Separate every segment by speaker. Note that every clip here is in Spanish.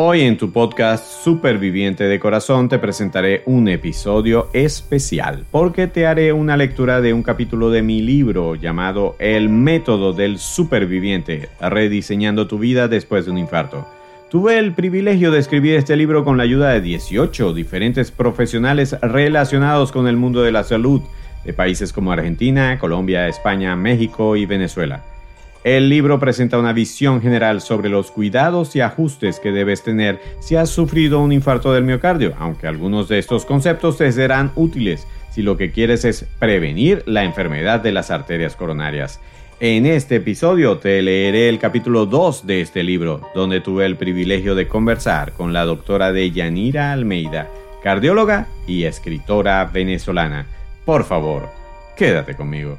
Speaker 1: Hoy en tu podcast Superviviente de Corazón te presentaré un episodio especial porque te haré una lectura de un capítulo de mi libro llamado El método del superviviente, rediseñando tu vida después de un infarto. Tuve el privilegio de escribir este libro con la ayuda de 18 diferentes profesionales relacionados con el mundo de la salud de países como Argentina, Colombia, España, México y Venezuela. El libro presenta una visión general sobre los cuidados y ajustes que debes tener si has sufrido un infarto del miocardio, aunque algunos de estos conceptos te serán útiles si lo que quieres es prevenir la enfermedad de las arterias coronarias. En este episodio te leeré el capítulo 2 de este libro, donde tuve el privilegio de conversar con la doctora Deyanira Almeida, cardióloga y escritora venezolana. Por favor, quédate conmigo.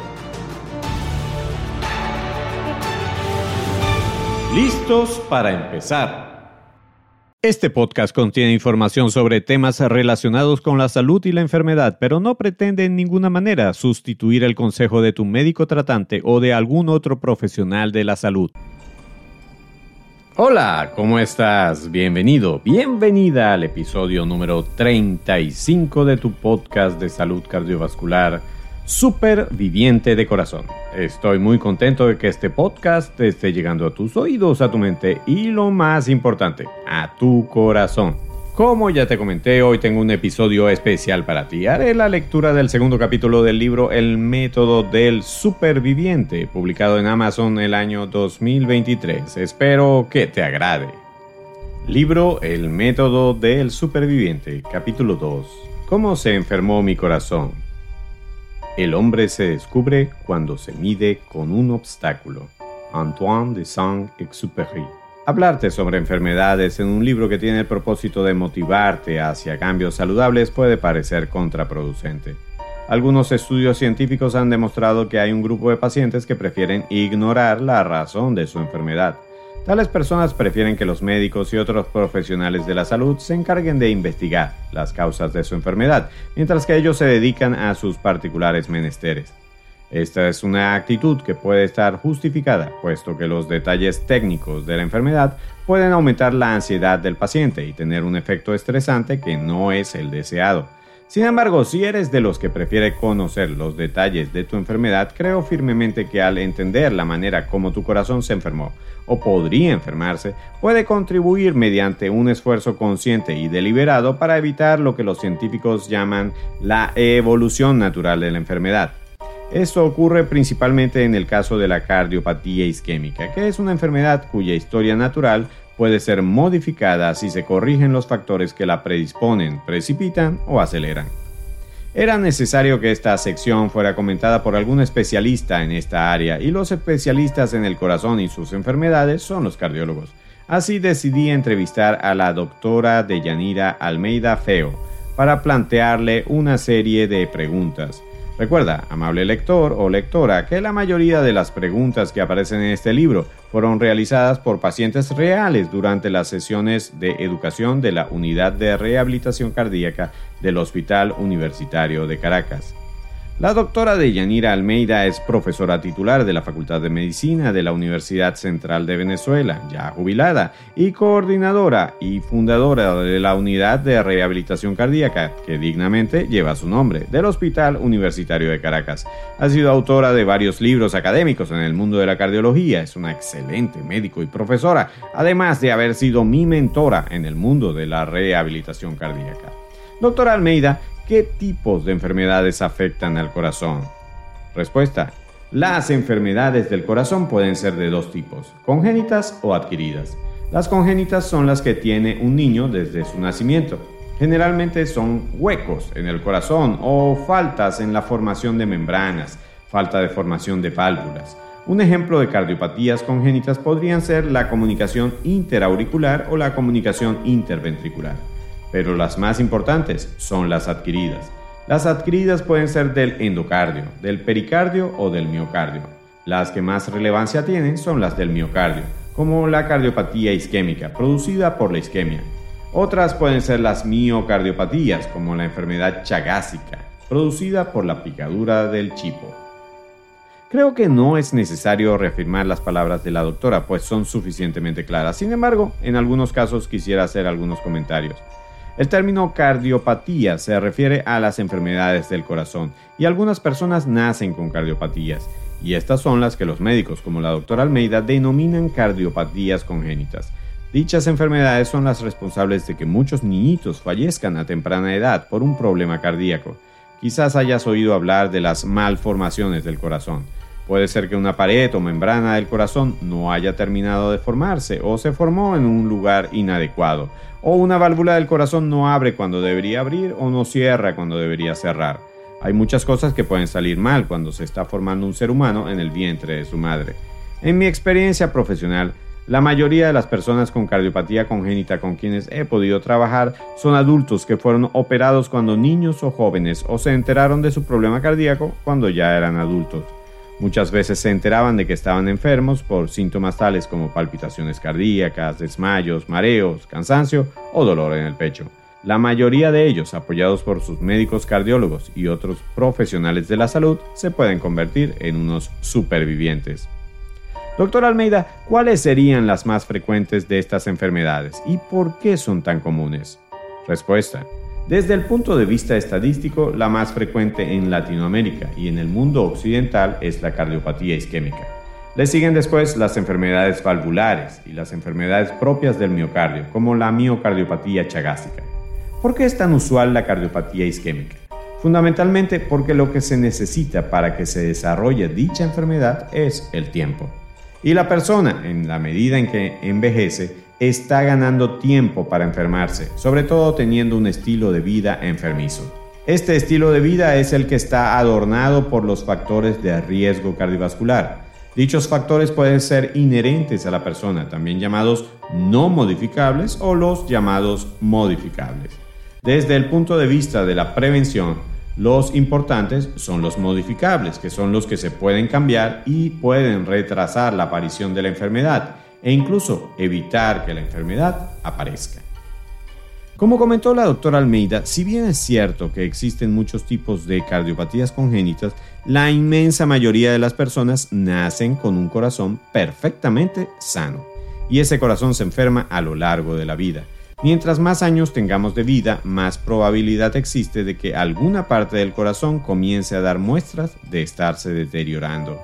Speaker 1: ¿Listos para empezar? Este podcast contiene información sobre temas relacionados con la salud y la enfermedad, pero no pretende en ninguna manera sustituir el consejo de tu médico tratante o de algún otro profesional de la salud. Hola, ¿cómo estás? Bienvenido, bienvenida al episodio número 35 de tu podcast de salud cardiovascular superviviente de corazón. Estoy muy contento de que este podcast esté llegando a tus oídos, a tu mente y lo más importante, a tu corazón. Como ya te comenté, hoy tengo un episodio especial para ti. Haré la lectura del segundo capítulo del libro El método del superviviente, publicado en Amazon el año 2023. Espero que te agrade. Libro El método del superviviente, capítulo 2. ¿Cómo se enfermó mi corazón? El hombre se descubre cuando se mide con un obstáculo. Antoine de Saint-Exupéry. Hablarte sobre enfermedades en un libro que tiene el propósito de motivarte hacia cambios saludables puede parecer contraproducente. Algunos estudios científicos han demostrado que hay un grupo de pacientes que prefieren ignorar la razón de su enfermedad Tales personas prefieren que los médicos y otros profesionales de la salud se encarguen de investigar las causas de su enfermedad, mientras que ellos se dedican a sus particulares menesteres. Esta es una actitud que puede estar justificada, puesto que los detalles técnicos de la enfermedad pueden aumentar la ansiedad del paciente y tener un efecto estresante que no es el deseado. Sin embargo, si eres de los que prefiere conocer los detalles de tu enfermedad, creo firmemente que al entender la manera como tu corazón se enfermó o podría enfermarse, puede contribuir mediante un esfuerzo consciente y deliberado para evitar lo que los científicos llaman la evolución natural de la enfermedad. Esto ocurre principalmente en el caso de la cardiopatía isquémica, que es una enfermedad cuya historia natural puede ser modificada si se corrigen los factores que la predisponen, precipitan o aceleran. Era necesario que esta sección fuera comentada por algún especialista en esta área y los especialistas en el corazón y sus enfermedades son los cardiólogos. Así decidí entrevistar a la doctora Deyanira Almeida Feo para plantearle una serie de preguntas Recuerda, amable lector o lectora, que la mayoría de las preguntas que aparecen en este libro fueron realizadas por pacientes reales durante las sesiones de educación de la Unidad de Rehabilitación Cardíaca del Hospital Universitario de Caracas. La doctora Deyanira Almeida es profesora titular de la Facultad de Medicina de la Universidad Central de Venezuela, ya jubilada, y coordinadora y fundadora de la Unidad de Rehabilitación Cardíaca, que dignamente lleva su nombre, del Hospital Universitario de Caracas. Ha sido autora de varios libros académicos en el mundo de la cardiología, es una excelente médico y profesora, además de haber sido mi mentora en el mundo de la rehabilitación cardíaca. Doctora Almeida ¿Qué tipos de enfermedades afectan al corazón? Respuesta. Las enfermedades del corazón pueden ser de dos tipos, congénitas o adquiridas. Las congénitas son las que tiene un niño desde su nacimiento. Generalmente son huecos en el corazón o faltas en la formación de membranas, falta de formación de válvulas. Un ejemplo de cardiopatías congénitas podrían ser la comunicación interauricular o la comunicación interventricular. Pero las más importantes son las adquiridas. Las adquiridas pueden ser del endocardio, del pericardio o del miocardio. Las que más relevancia tienen son las del miocardio, como la cardiopatía isquémica, producida por la isquemia. Otras pueden ser las miocardiopatías, como la enfermedad chagásica, producida por la picadura del chipo. Creo que no es necesario reafirmar las palabras de la doctora, pues son suficientemente claras. Sin embargo, en algunos casos quisiera hacer algunos comentarios. El término cardiopatía se refiere a las enfermedades del corazón y algunas personas nacen con cardiopatías, y estas son las que los médicos como la doctora Almeida denominan cardiopatías congénitas. Dichas enfermedades son las responsables de que muchos niñitos fallezcan a temprana edad por un problema cardíaco. Quizás hayas oído hablar de las malformaciones del corazón. Puede ser que una pared o membrana del corazón no haya terminado de formarse o se formó en un lugar inadecuado, o una válvula del corazón no abre cuando debería abrir o no cierra cuando debería cerrar. Hay muchas cosas que pueden salir mal cuando se está formando un ser humano en el vientre de su madre. En mi experiencia profesional, la mayoría de las personas con cardiopatía congénita con quienes he podido trabajar son adultos que fueron operados cuando niños o jóvenes o se enteraron de su problema cardíaco cuando ya eran adultos. Muchas veces se enteraban de que estaban enfermos por síntomas tales como palpitaciones cardíacas, desmayos, mareos, cansancio o dolor en el pecho. La mayoría de ellos, apoyados por sus médicos cardiólogos y otros profesionales de la salud, se pueden convertir en unos supervivientes. Doctor Almeida, ¿cuáles serían las más frecuentes de estas enfermedades y por qué son tan comunes? Respuesta. Desde el punto de vista estadístico, la más frecuente en Latinoamérica y en el mundo occidental es la cardiopatía isquémica. Le siguen después las enfermedades valvulares y las enfermedades propias del miocardio, como la miocardiopatía chagásica. ¿Por qué es tan usual la cardiopatía isquémica? Fundamentalmente porque lo que se necesita para que se desarrolle dicha enfermedad es el tiempo. Y la persona, en la medida en que envejece, está ganando tiempo para enfermarse, sobre todo teniendo un estilo de vida enfermizo. Este estilo de vida es el que está adornado por los factores de riesgo cardiovascular. Dichos factores pueden ser inherentes a la persona, también llamados no modificables o los llamados modificables. Desde el punto de vista de la prevención, los importantes son los modificables, que son los que se pueden cambiar y pueden retrasar la aparición de la enfermedad e incluso evitar que la enfermedad aparezca. Como comentó la doctora Almeida, si bien es cierto que existen muchos tipos de cardiopatías congénitas, la inmensa mayoría de las personas nacen con un corazón perfectamente sano y ese corazón se enferma a lo largo de la vida. Mientras más años tengamos de vida, más probabilidad existe de que alguna parte del corazón comience a dar muestras de estarse deteriorando.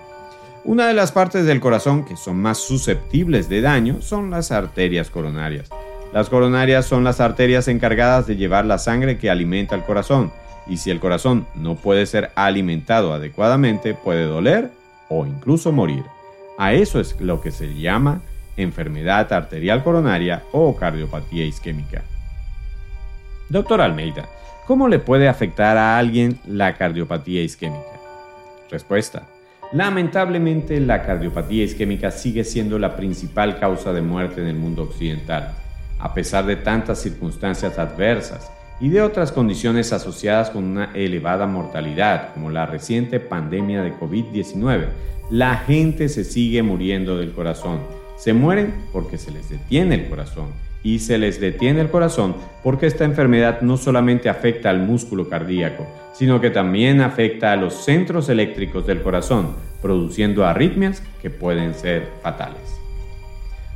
Speaker 1: Una de las partes del corazón que son más susceptibles de daño son las arterias coronarias. Las coronarias son las arterias encargadas de llevar la sangre que alimenta el corazón, y si el corazón no puede ser alimentado adecuadamente, puede doler o incluso morir. A eso es lo que se llama enfermedad arterial coronaria o cardiopatía isquémica. Doctor Almeida, ¿cómo le puede afectar a alguien la cardiopatía isquémica? Respuesta. Lamentablemente, la cardiopatía isquémica sigue siendo la principal causa de muerte en el mundo occidental, a pesar de tantas circunstancias adversas y de otras condiciones asociadas con una elevada mortalidad, como la reciente pandemia de COVID-19. La gente se sigue muriendo del corazón. Se mueren porque se les detiene el corazón y se les detiene el corazón porque esta enfermedad no solamente afecta al músculo cardíaco, sino que también afecta a los centros eléctricos del corazón, produciendo arritmias que pueden ser fatales.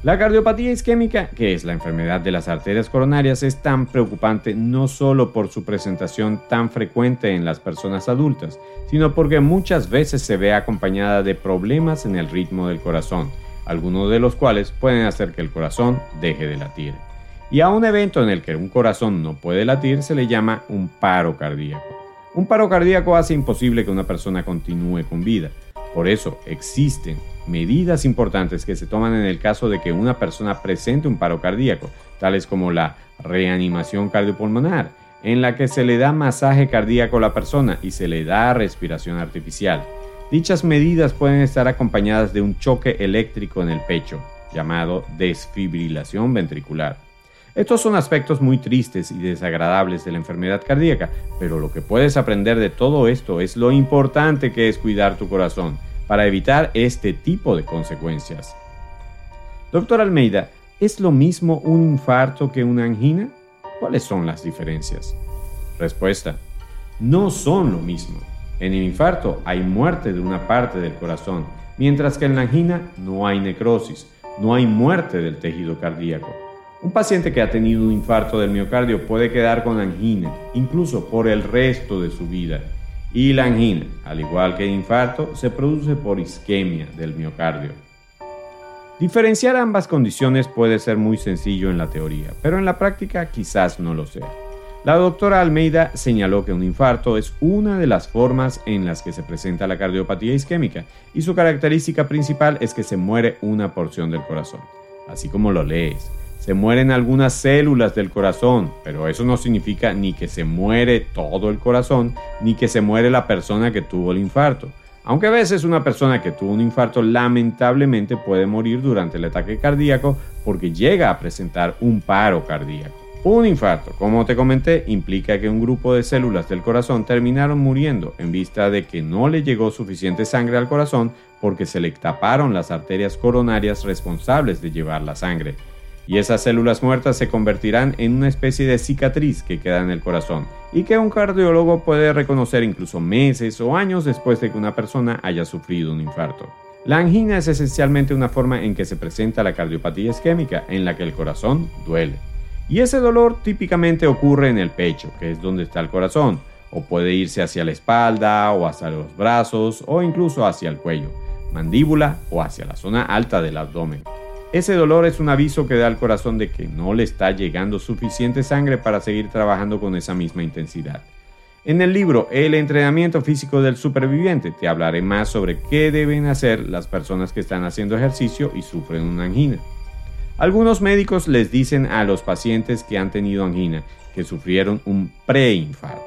Speaker 1: La cardiopatía isquémica, que es la enfermedad de las arterias coronarias, es tan preocupante no solo por su presentación tan frecuente en las personas adultas, sino porque muchas veces se ve acompañada de problemas en el ritmo del corazón, algunos de los cuales pueden hacer que el corazón deje de latir. Y a un evento en el que un corazón no puede latir se le llama un paro cardíaco. Un paro cardíaco hace imposible que una persona continúe con vida. Por eso existen medidas importantes que se toman en el caso de que una persona presente un paro cardíaco, tales como la reanimación cardiopulmonar, en la que se le da masaje cardíaco a la persona y se le da respiración artificial. Dichas medidas pueden estar acompañadas de un choque eléctrico en el pecho, llamado desfibrilación ventricular. Estos son aspectos muy tristes y desagradables de la enfermedad cardíaca, pero lo que puedes aprender de todo esto es lo importante que es cuidar tu corazón para evitar este tipo de consecuencias. Doctor Almeida, ¿es lo mismo un infarto que una angina? ¿Cuáles son las diferencias? Respuesta. No son lo mismo. En el infarto hay muerte de una parte del corazón, mientras que en la angina no hay necrosis, no hay muerte del tejido cardíaco. Un paciente que ha tenido un infarto del miocardio puede quedar con angina, incluso por el resto de su vida. Y la angina, al igual que el infarto, se produce por isquemia del miocardio. Diferenciar ambas condiciones puede ser muy sencillo en la teoría, pero en la práctica quizás no lo sea. La doctora Almeida señaló que un infarto es una de las formas en las que se presenta la cardiopatía isquémica y su característica principal es que se muere una porción del corazón, así como lo lees se mueren algunas células del corazón, pero eso no significa ni que se muere todo el corazón, ni que se muere la persona que tuvo el infarto. Aunque a veces una persona que tuvo un infarto lamentablemente puede morir durante el ataque cardíaco porque llega a presentar un paro cardíaco. Un infarto, como te comenté, implica que un grupo de células del corazón terminaron muriendo en vista de que no le llegó suficiente sangre al corazón porque se le taparon las arterias coronarias responsables de llevar la sangre y esas células muertas se convertirán en una especie de cicatriz que queda en el corazón y que un cardiólogo puede reconocer incluso meses o años después de que una persona haya sufrido un infarto. La angina es esencialmente una forma en que se presenta la cardiopatía isquémica, en la que el corazón duele. Y ese dolor típicamente ocurre en el pecho, que es donde está el corazón, o puede irse hacia la espalda o hacia los brazos o incluso hacia el cuello, mandíbula o hacia la zona alta del abdomen. Ese dolor es un aviso que da al corazón de que no le está llegando suficiente sangre para seguir trabajando con esa misma intensidad. En el libro El entrenamiento físico del superviviente te hablaré más sobre qué deben hacer las personas que están haciendo ejercicio y sufren una angina. Algunos médicos les dicen a los pacientes que han tenido angina que sufrieron un preinfarto.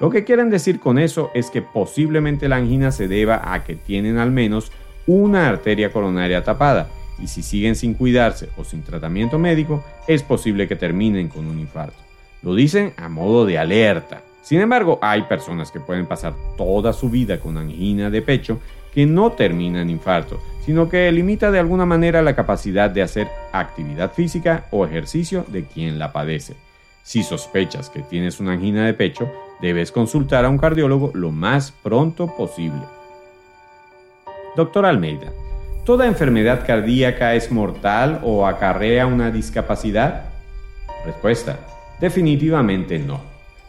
Speaker 1: Lo que quieren decir con eso es que posiblemente la angina se deba a que tienen al menos una arteria coronaria tapada y si siguen sin cuidarse o sin tratamiento médico, es posible que terminen con un infarto. Lo dicen a modo de alerta. Sin embargo, hay personas que pueden pasar toda su vida con angina de pecho que no termina en infarto, sino que limita de alguna manera la capacidad de hacer actividad física o ejercicio de quien la padece. Si sospechas que tienes una angina de pecho, debes consultar a un cardiólogo lo más pronto posible. Doctor Almeida, ¿Toda enfermedad cardíaca es mortal o acarrea una discapacidad? Respuesta. Definitivamente no.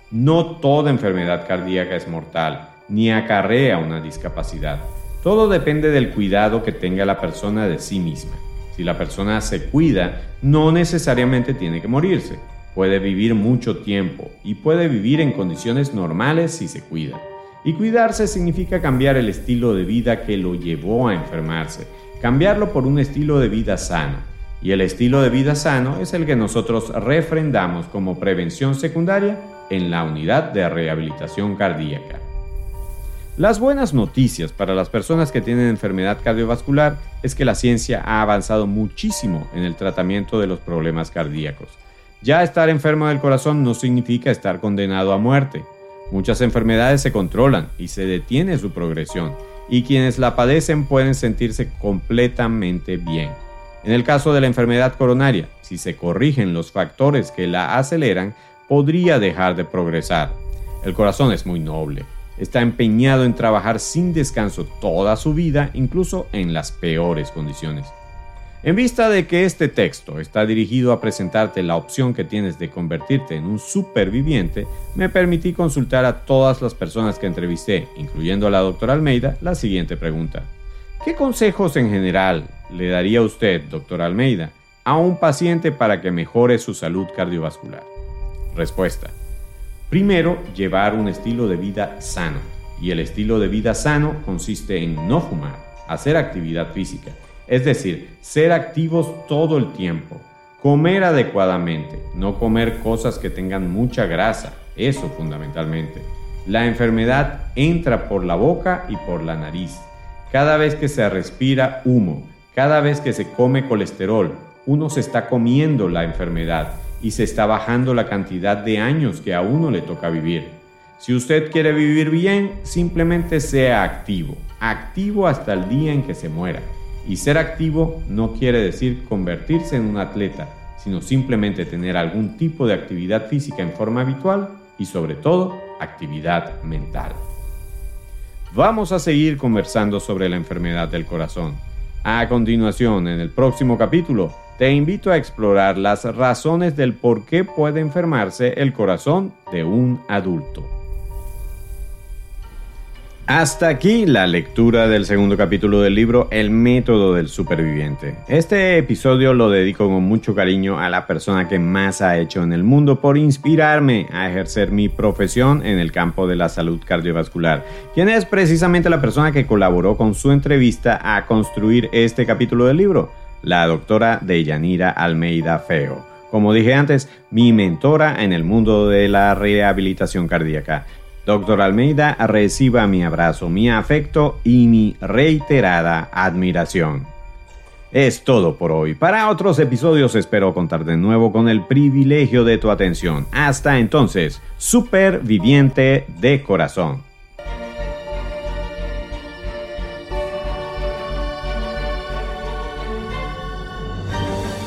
Speaker 1: No toda enfermedad cardíaca es mortal, ni acarrea una discapacidad. Todo depende del cuidado que tenga la persona de sí misma. Si la persona se cuida, no necesariamente tiene que morirse. Puede vivir mucho tiempo y puede vivir en condiciones normales si se cuida. Y cuidarse significa cambiar el estilo de vida que lo llevó a enfermarse cambiarlo por un estilo de vida sano. Y el estilo de vida sano es el que nosotros refrendamos como prevención secundaria en la unidad de rehabilitación cardíaca. Las buenas noticias para las personas que tienen enfermedad cardiovascular es que la ciencia ha avanzado muchísimo en el tratamiento de los problemas cardíacos. Ya estar enfermo del corazón no significa estar condenado a muerte. Muchas enfermedades se controlan y se detiene su progresión y quienes la padecen pueden sentirse completamente bien. En el caso de la enfermedad coronaria, si se corrigen los factores que la aceleran, podría dejar de progresar. El corazón es muy noble, está empeñado en trabajar sin descanso toda su vida, incluso en las peores condiciones. En vista de que este texto está dirigido a presentarte la opción que tienes de convertirte en un superviviente, me permití consultar a todas las personas que entrevisté, incluyendo a la doctora Almeida, la siguiente pregunta. ¿Qué consejos en general le daría usted, doctora Almeida, a un paciente para que mejore su salud cardiovascular? Respuesta. Primero, llevar un estilo de vida sano. Y el estilo de vida sano consiste en no fumar, hacer actividad física, es decir, ser activos todo el tiempo, comer adecuadamente, no comer cosas que tengan mucha grasa, eso fundamentalmente. La enfermedad entra por la boca y por la nariz. Cada vez que se respira humo, cada vez que se come colesterol, uno se está comiendo la enfermedad y se está bajando la cantidad de años que a uno le toca vivir. Si usted quiere vivir bien, simplemente sea activo, activo hasta el día en que se muera. Y ser activo no quiere decir convertirse en un atleta, sino simplemente tener algún tipo de actividad física en forma habitual y sobre todo actividad mental. Vamos a seguir conversando sobre la enfermedad del corazón. A continuación, en el próximo capítulo, te invito a explorar las razones del por qué puede enfermarse el corazón de un adulto. Hasta aquí la lectura del segundo capítulo del libro El método del superviviente. Este episodio lo dedico con mucho cariño a la persona que más ha hecho en el mundo por inspirarme a ejercer mi profesión en el campo de la salud cardiovascular, quien es precisamente la persona que colaboró con su entrevista a construir este capítulo del libro, la doctora Deyanira Almeida Feo. Como dije antes, mi mentora en el mundo de la rehabilitación cardíaca Doctor Almeida, reciba mi abrazo, mi afecto y mi reiterada admiración. Es todo por hoy. Para otros episodios espero contar de nuevo con el privilegio de tu atención. Hasta entonces, superviviente de corazón.